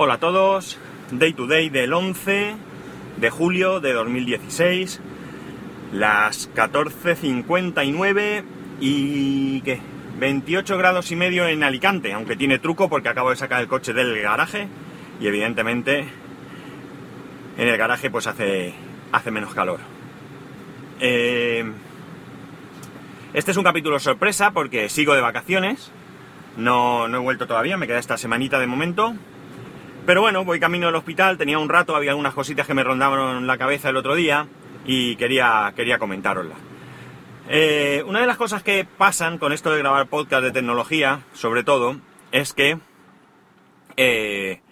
Hola a todos, Day to Day del 11 de julio de 2016, las 14.59 y ¿qué? 28 grados y medio en Alicante, aunque tiene truco porque acabo de sacar el coche del garaje y evidentemente en el garaje pues hace, hace menos calor. Eh, este es un capítulo sorpresa porque sigo de vacaciones, no, no he vuelto todavía, me queda esta semanita de momento. Pero bueno, voy camino al hospital, tenía un rato, había algunas cositas que me rondaban la cabeza el otro día y quería, quería comentárosla. Eh, una de las cosas que pasan con esto de grabar podcast de tecnología, sobre todo, es que eh,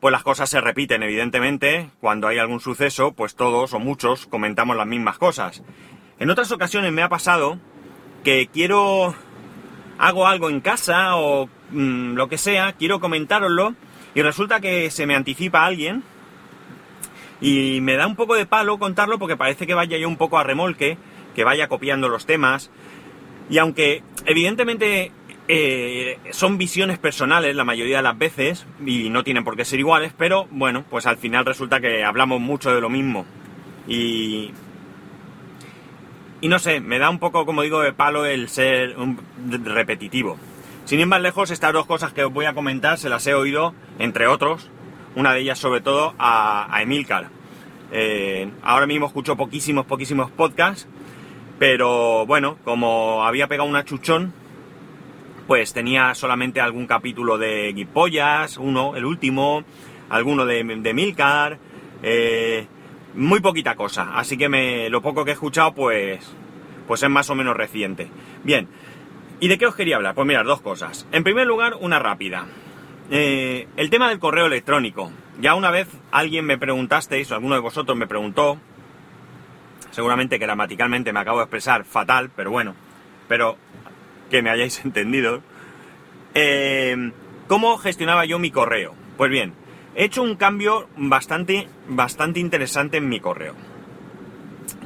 pues las cosas se repiten, evidentemente. Cuando hay algún suceso, pues todos o muchos comentamos las mismas cosas. En otras ocasiones me ha pasado que quiero hago algo en casa o mm, lo que sea, quiero comentároslo y resulta que se me anticipa alguien y me da un poco de palo contarlo porque parece que vaya yo un poco a remolque, que vaya copiando los temas. Y aunque evidentemente eh, son visiones personales la mayoría de las veces y no tienen por qué ser iguales, pero bueno, pues al final resulta que hablamos mucho de lo mismo. Y, y no sé, me da un poco, como digo, de palo el ser repetitivo. Sin ir más lejos, estas dos cosas que os voy a comentar se las he oído, entre otros, una de ellas sobre todo a, Emilcar. Eh, ahora mismo escucho poquísimos, poquísimos podcasts, pero bueno, como había pegado una chuchón, pues tenía solamente algún capítulo de Guipollas, uno, el último, alguno de, de Emilcar, eh, muy poquita cosa, así que me, lo poco que he escuchado pues, pues es más o menos reciente. Bien, ¿Y de qué os quería hablar? Pues mirad, dos cosas. En primer lugar, una rápida. Eh, el tema del correo electrónico. Ya una vez alguien me preguntasteis, o alguno de vosotros me preguntó, seguramente gramaticalmente me acabo de expresar fatal, pero bueno, pero que me hayáis entendido, eh, ¿cómo gestionaba yo mi correo? Pues bien, he hecho un cambio bastante, bastante interesante en mi correo.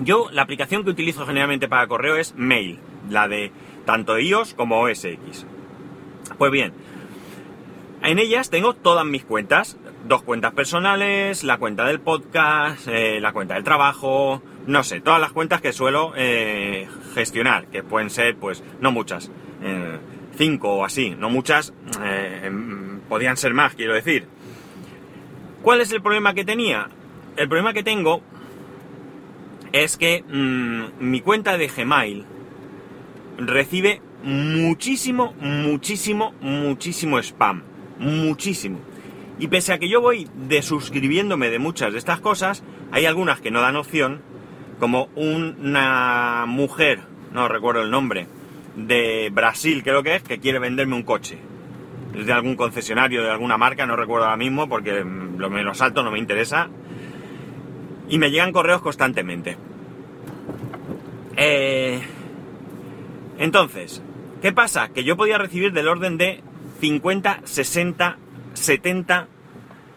Yo, la aplicación que utilizo generalmente para correo es Mail, la de tanto iOS como OS X. Pues bien, en ellas tengo todas mis cuentas, dos cuentas personales, la cuenta del podcast, eh, la cuenta del trabajo, no sé, todas las cuentas que suelo eh, gestionar, que pueden ser, pues, no muchas, eh, cinco o así, no muchas, podían ser más, quiero decir. ¿Cuál es el problema que tenía? El problema que tengo es que mm, mi cuenta de Gmail recibe muchísimo, muchísimo, muchísimo spam. Muchísimo. Y pese a que yo voy desuscribiéndome de muchas de estas cosas, hay algunas que no dan opción, como una mujer, no recuerdo el nombre, de Brasil creo que es, que quiere venderme un coche. Es de algún concesionario, de alguna marca, no recuerdo ahora mismo, porque lo menos alto no me interesa. Y me llegan correos constantemente. Eh, entonces, ¿qué pasa? Que yo podía recibir del orden de 50, 60, 70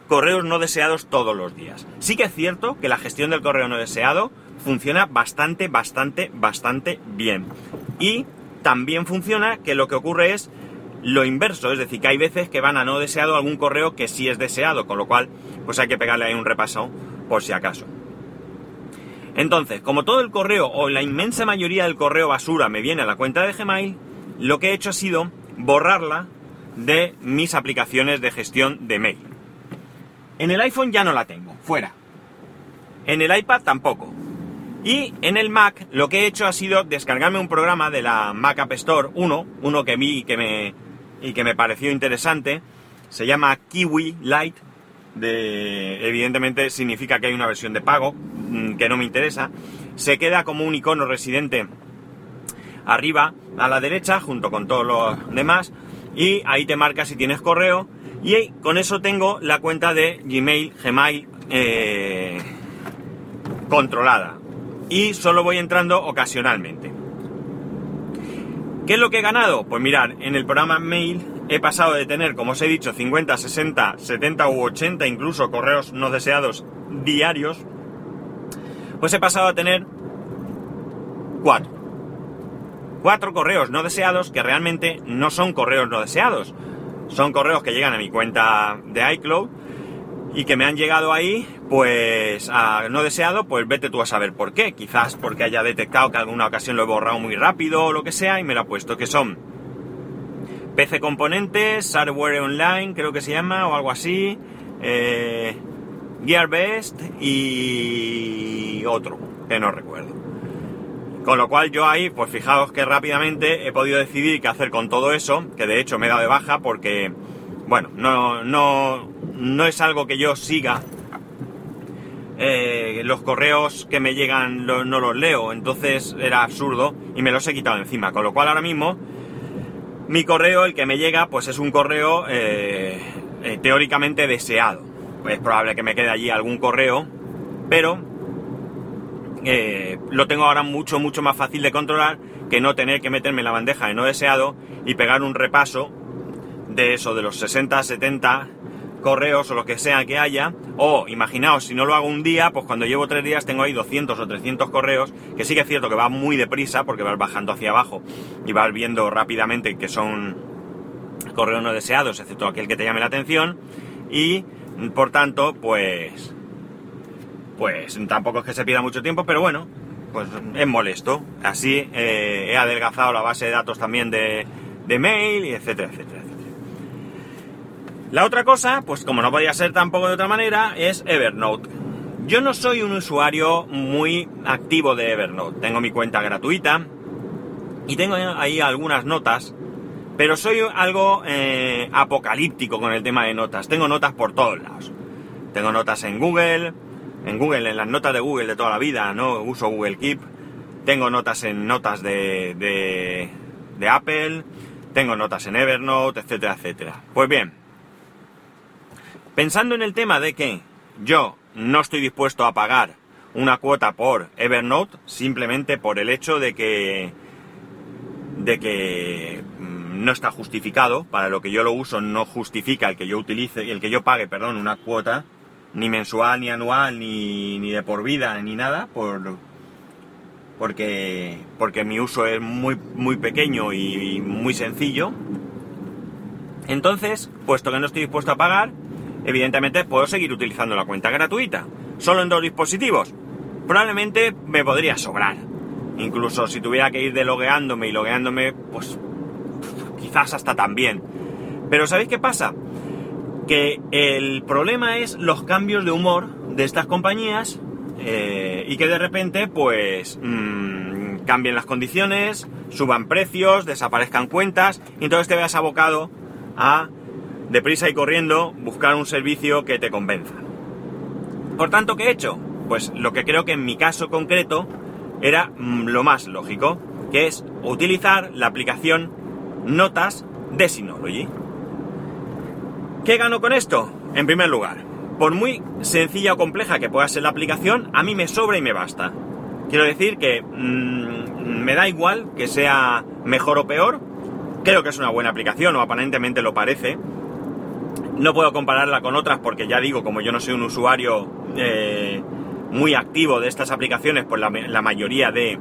correos no deseados todos los días. Sí que es cierto que la gestión del correo no deseado funciona bastante, bastante, bastante bien. Y también funciona que lo que ocurre es lo inverso, es decir, que hay veces que van a no deseado algún correo que sí es deseado, con lo cual pues hay que pegarle ahí un repaso por si acaso. Entonces, como todo el correo o la inmensa mayoría del correo basura me viene a la cuenta de Gmail, lo que he hecho ha sido borrarla de mis aplicaciones de gestión de mail. En el iPhone ya no la tengo, fuera. En el iPad tampoco. Y en el Mac lo que he hecho ha sido descargarme un programa de la Mac App Store 1, uno que vi y que me, y que me pareció interesante. Se llama Kiwi Lite. De, evidentemente significa que hay una versión de pago, que no me interesa, se queda como un icono residente arriba a la derecha junto con todos los demás y ahí te marca si tienes correo y con eso tengo la cuenta de Gmail, Gmail eh, controlada y solo voy entrando ocasionalmente. ¿Qué es lo que he ganado? Pues mirar, en el programa Mail he pasado de tener, como os he dicho, 50, 60, 70 u 80 incluso correos no deseados diarios pues he pasado a tener cuatro. Cuatro correos no deseados que realmente no son correos no deseados. Son correos que llegan a mi cuenta de iCloud y que me han llegado ahí, pues no deseado, pues vete tú a saber por qué. Quizás porque haya detectado que alguna ocasión lo he borrado muy rápido o lo que sea y me lo ha puesto, que son PC Componentes, Hardware Online, creo que se llama, o algo así, eh, Gearbest y otro, que no recuerdo. Con lo cual yo ahí, pues fijaos que rápidamente he podido decidir qué hacer con todo eso, que de hecho me he dado de baja porque, bueno, no, no, no es algo que yo siga. Eh, los correos que me llegan no los leo, entonces era absurdo y me los he quitado encima. Con lo cual ahora mismo mi correo, el que me llega, pues es un correo eh, eh, teóricamente deseado. Es probable que me quede allí algún correo, pero lo tengo ahora mucho, mucho más fácil de controlar que no tener que meterme en la bandeja de no deseado y pegar un repaso de eso, de los 60, 70 correos o lo que sea que haya, o imaginaos, si no lo hago un día, pues cuando llevo tres días tengo ahí 200 o 300 correos, que sí que es cierto que va muy deprisa porque vas bajando hacia abajo y vas viendo rápidamente que son correos no deseados, excepto aquel que te llame la atención, y por tanto, pues, pues tampoco es que se pida mucho tiempo, pero bueno, pues es molesto. Así eh, he adelgazado la base de datos también de, de mail, y etcétera, etcétera. La otra cosa, pues como no podía ser tampoco de otra manera, es Evernote. Yo no soy un usuario muy activo de Evernote. Tengo mi cuenta gratuita y tengo ahí algunas notas, pero soy algo eh, apocalíptico con el tema de notas. Tengo notas por todos lados. Tengo notas en Google, en Google, en las notas de Google de toda la vida, ¿no? Uso Google Keep. Tengo notas en notas de, de, de Apple. Tengo notas en Evernote, etcétera, etcétera. Pues bien, Pensando en el tema de que yo no estoy dispuesto a pagar una cuota por Evernote simplemente por el hecho de que de que no está justificado para lo que yo lo uso no justifica el que yo utilice el que yo pague perdón una cuota ni mensual ni anual ni, ni de por vida ni nada por porque porque mi uso es muy muy pequeño y muy sencillo entonces puesto que no estoy dispuesto a pagar evidentemente puedo seguir utilizando la cuenta gratuita. Solo en dos dispositivos. Probablemente me podría sobrar. Incluso si tuviera que ir delogueándome y logueándome, pues hasta también. Pero ¿sabéis qué pasa? Que el problema es los cambios de humor de estas compañías eh, y que de repente pues mmm, cambien las condiciones, suban precios, desaparezcan cuentas y entonces te veas abocado a deprisa y corriendo buscar un servicio que te convenza. Por tanto, ¿qué he hecho? Pues lo que creo que en mi caso concreto era mm, lo más lógico, que es utilizar la aplicación Notas de Synology. ¿Qué gano con esto? En primer lugar, por muy sencilla o compleja que pueda ser la aplicación, a mí me sobra y me basta. Quiero decir que mm, me da igual que sea mejor o peor, creo que es una buena aplicación o aparentemente lo parece, no puedo compararla con otras porque ya digo, como yo no soy un usuario eh, muy activo de estas aplicaciones, pues la, mayoría de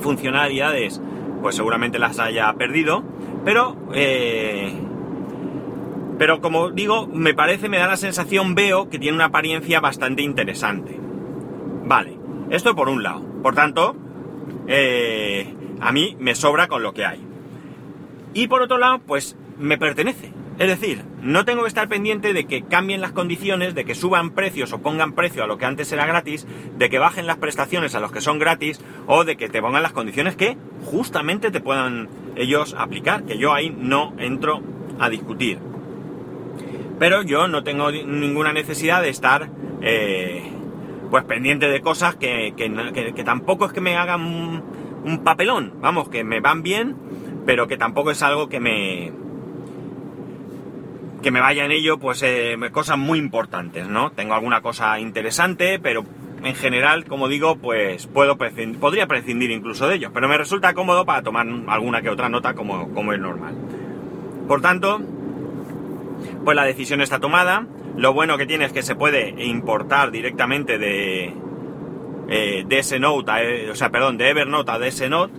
funcionalidades pues seguramente las haya perdido. Pero, eh, pero como digo, me parece, me da la sensación, veo que tiene una apariencia bastante interesante. Vale, esto por un lado. Por tanto, eh, a mí me sobra con lo que hay. Y por otro lado, pues me pertenece. Es decir, no tengo que estar pendiente de que cambien las condiciones, de que suban precios o pongan precio a lo que antes era gratis, de que bajen las prestaciones a los que son gratis o de que te pongan las condiciones que justamente te puedan ellos aplicar, que yo ahí no entro a discutir. Pero yo no tengo ninguna necesidad de estar eh, pues pendiente de cosas que, tampoco es que me hagan un papelón, vamos, que me van bien, pero que tampoco es algo que me que me vaya en ello, pues eh, cosas muy importantes, ¿no? Tengo alguna cosa interesante, pero en general, como digo, pues puedo podría prescindir incluso de ellos, pero me resulta cómodo para tomar alguna que otra nota como, como es normal. Por tanto, pues la decisión está tomada. Lo bueno que tiene es que se puede importar directamente de, eh, de ese note, eh, o sea, perdón, de Evernote a DS Note,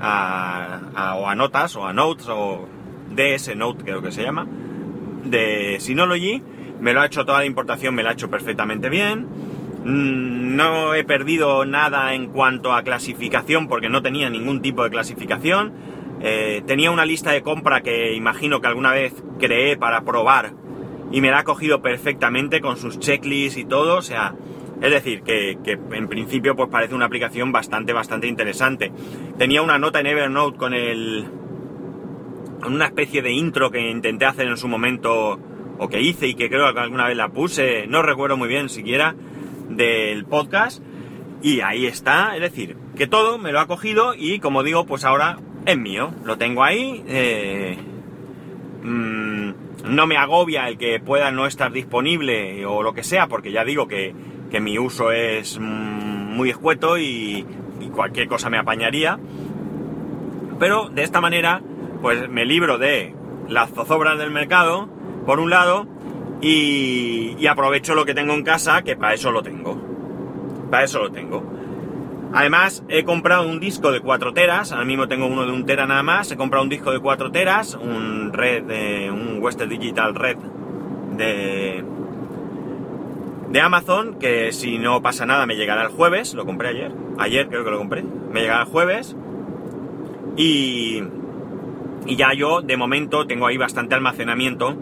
a, o a notas, o a notes, o DS Note creo que se llama de Synology me lo ha hecho toda la importación, me lo ha hecho perfectamente bien. Mm, No he perdido nada en cuanto a clasificación porque no tenía ningún tipo de clasificación. Eh, tenía una lista de compra que imagino que alguna vez creé para probar y me la ha cogido perfectamente con sus checklists y todo. O sea, es decir, que, que en principio pues parece una aplicación bastante, bastante interesante. Tenía una nota en Evernote con el... una especie de intro que intenté hacer en su momento o que hice y que creo que alguna vez la puse, no recuerdo muy bien siquiera, del podcast. Y ahí está, es decir, que todo me lo ha cogido y como digo, pues ahora es mío. Lo tengo ahí. eh, mm, no me agobia el que pueda no estar disponible o lo que sea, porque ya digo que, que mi uso es mm, muy escueto y, y cualquier cosa me apañaría. Pero de esta manera, pues me libro de las zozobras del mercado, por un lado, y, aprovecho lo que tengo en casa, que para eso lo tengo. Para eso lo tengo. Además, he comprado un disco de 4 teras, ahora mismo tengo uno de un tera nada más, he comprado un disco de 4 teras, un red de, un Western Digital Red de, de Amazon, que si no pasa nada me llegará el jueves, lo compré ayer, ayer creo que lo compré, me llegará el jueves, y, y ya yo de momento tengo ahí bastante almacenamiento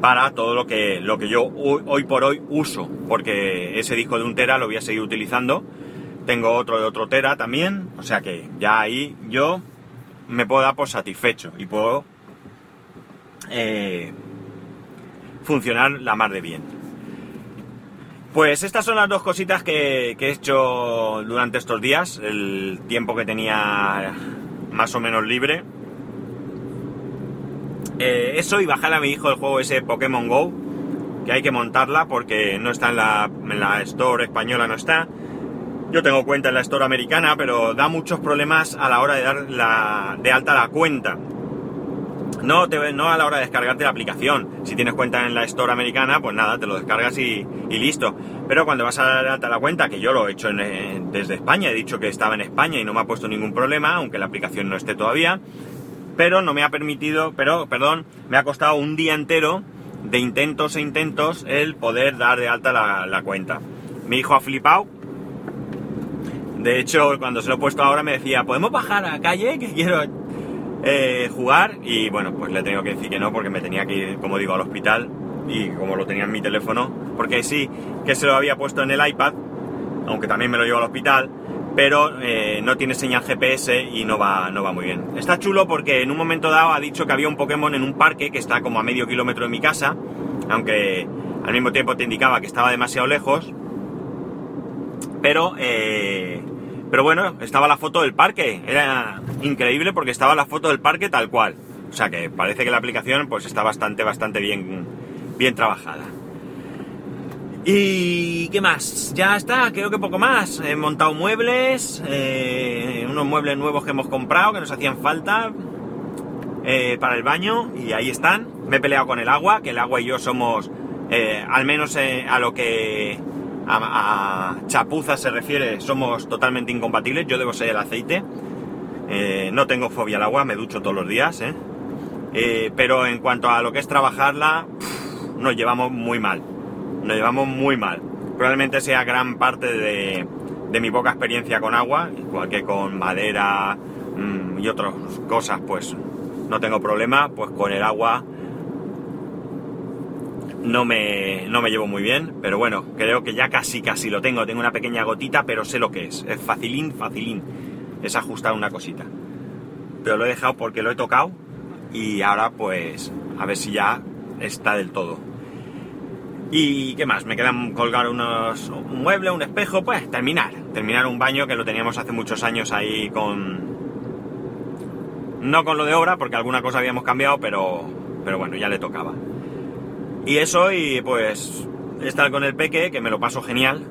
para todo lo que, lo que yo hoy, por hoy uso, porque ese disco de un tera lo voy a seguir utilizando, tengo otro de otro tera también, o sea que ya ahí yo me puedo dar por satisfecho y puedo eh, funcionar la mar de bien. Pues estas son las dos cositas que, que he hecho durante estos días, el tiempo que tenía más o menos libre. Eh, eso y bajar a mi hijo el juego ese Pokémon Go, que hay que montarla porque no está en la, en la Store española, no está. Yo tengo cuenta en la Store americana, pero da muchos problemas a la hora de dar la, de alta la cuenta. No, te, no a la hora de descargarte la aplicación. Si tienes cuenta en la Store americana, pues nada, te lo descargas y, listo. Pero cuando vas a dar alta la cuenta, que yo lo he hecho eh, desde España, he dicho que estaba en España y no me ha puesto ningún problema, aunque la aplicación no esté todavía, pero no me ha permitido, pero, perdón, me ha costado un día entero de intentos e intentos el poder dar de alta la, la cuenta. Mi hijo ha flipado. De hecho, cuando se lo he puesto ahora me decía, ¿podemos bajar a calle? Que quiero eh, jugar. Y bueno, pues le tengo que decir que no, porque me tenía que ir, como digo, al hospital. Y como lo tenía en mi teléfono, porque sí, que se lo había puesto en el iPad, aunque también me lo llevo al hospital, pero eh, no tiene señal GPS y no va, no va muy bien. Está chulo porque en un momento dado ha dicho que había un Pokémon en un parque que está como a medio kilómetro de mi casa, aunque al mismo tiempo te indicaba que estaba demasiado lejos. Pero, eh, pero bueno, estaba la foto del parque. Era increíble porque estaba la foto del parque tal cual. O sea que parece que la aplicación pues está bastante, bastante bien, bien trabajada. ¿Y qué más? Ya está, creo que poco más. He montado muebles, eh, unos muebles nuevos que hemos comprado que nos hacían falta eh, para el baño y ahí están. Me he peleado con el agua, que el agua y yo somos, eh, al menos a lo que a, a chapuza se refiere, somos totalmente incompatibles. Yo debo ser el aceite. No tengo fobia al agua, me ducho todos los días, pero en cuanto a lo que es trabajarla, nos llevamos muy mal. Nos llevamos muy mal. Probablemente sea gran parte de, de mi poca experiencia con agua, igual que con madera mmm, y otras cosas, pues no tengo problema, pues con el agua no me, no me llevo muy bien, pero bueno, creo que ya casi casi lo tengo, tengo una pequeña gotita, pero sé lo que es, es facilín, facilín, es ajustar una cosita. Pero lo he dejado porque lo he tocado y ahora pues a ver si ya está del todo. ¿Y qué más? Me quedan colgar unos, un mueble, un espejo, pues terminar. Terminar un baño que lo teníamos hace muchos años ahí con... No con lo de obra, porque alguna cosa habíamos cambiado, pero, pero bueno, ya le tocaba. Y eso y pues estar con el peque, que me lo paso genial,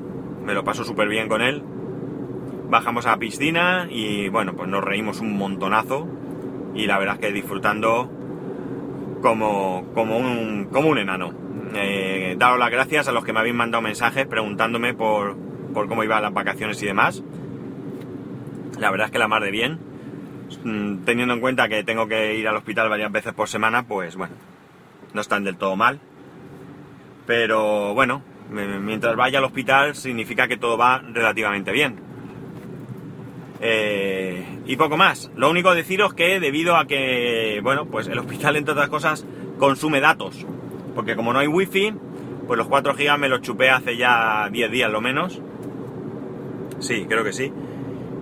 me lo paso súper bien con él. Bajamos a la piscina y bueno, pues nos reímos un montonazo y la verdad es que disfrutando como, como, un, como un enano. Eh, daros las gracias a los que me habéis mandado mensajes preguntándome por, por cómo iban las vacaciones y demás. La verdad es que la mar de bien. Mm, Teniendo en cuenta que tengo que ir al hospital varias veces por semana, pues bueno, no están del todo mal. Pero bueno, mientras vaya al hospital significa que todo va relativamente bien. Eh, y poco más. Lo único deciros que debido a que, bueno, pues el hospital entre otras cosas consume datos. Porque como no hay wifi, pues los 4 GB me los chupé hace ya 10 días lo menos. Sí, creo que sí.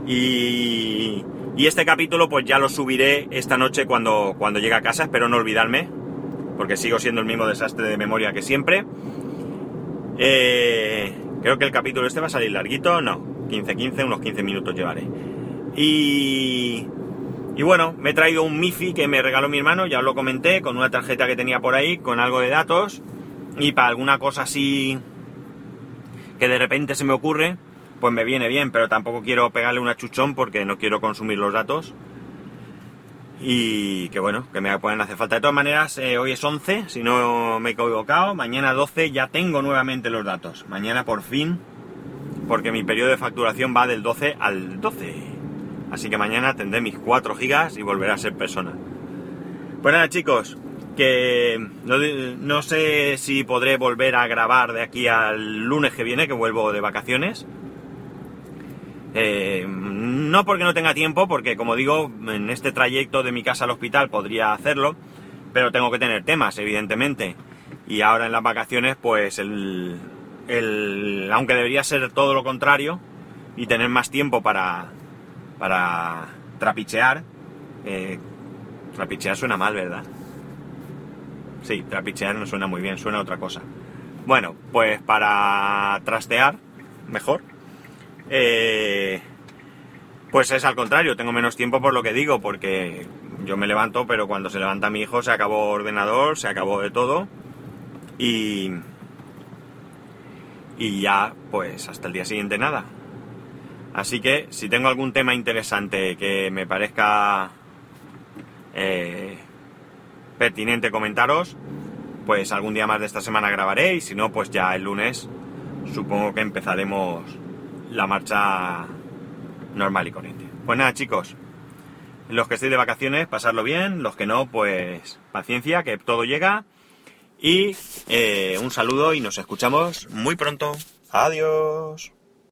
Y, y este capítulo pues ya lo subiré esta noche cuando, cuando llegue a casa, espero no olvidarme, porque sigo siendo el mismo desastre de memoria que siempre. Eh, creo que el capítulo este va a salir larguito, no, 15-15, unos 15 minutos llevaré. Y, y bueno, me he traído un MIFI que me regaló mi hermano, ya os lo comenté, con una tarjeta que tenía por ahí, con algo de datos, y para alguna cosa así que de repente se me ocurre, pues me viene bien, pero tampoco quiero pegarle una chuchón porque no quiero consumir los datos. Y que bueno, que me pueden hacer falta. De todas maneras, eh, hoy es 11, si no me he equivocado. Mañana 12 ya tengo nuevamente los datos. Mañana por fin, porque mi periodo de facturación va del 12 al 12. Así que mañana tendré mis 4 gigas y volveré a ser persona. Pues nada chicos, que no, no, sé si podré volver a grabar de aquí al lunes que viene, que vuelvo de vacaciones. Eh, no porque no tenga tiempo, porque como digo, en este trayecto de mi casa al hospital podría hacerlo, pero tengo que tener temas, evidentemente. Y ahora en las vacaciones, pues el, el aunque debería ser todo lo contrario y tener más tiempo para, para trapichear, eh, trapichear suena mal, ¿verdad? Sí, trapichear no suena muy bien, suena otra cosa. Bueno, pues para trastear, mejor, eh, pues es al contrario, tengo menos tiempo por lo que digo, porque yo me levanto, pero cuando se levanta mi hijo se acabó ordenador, se acabó de todo y, y ya pues hasta el día siguiente nada. Así que si tengo algún tema interesante que me parezca eh, pertinente comentaros, pues algún día más de esta semana grabaré y si no, pues ya el lunes supongo que empezaremos la marcha normal y corriente. Pues nada, chicos, los que estéis de vacaciones, pasarlo bien, los que no, pues paciencia, que todo llega. Y eh, un saludo y nos escuchamos muy pronto. Adiós.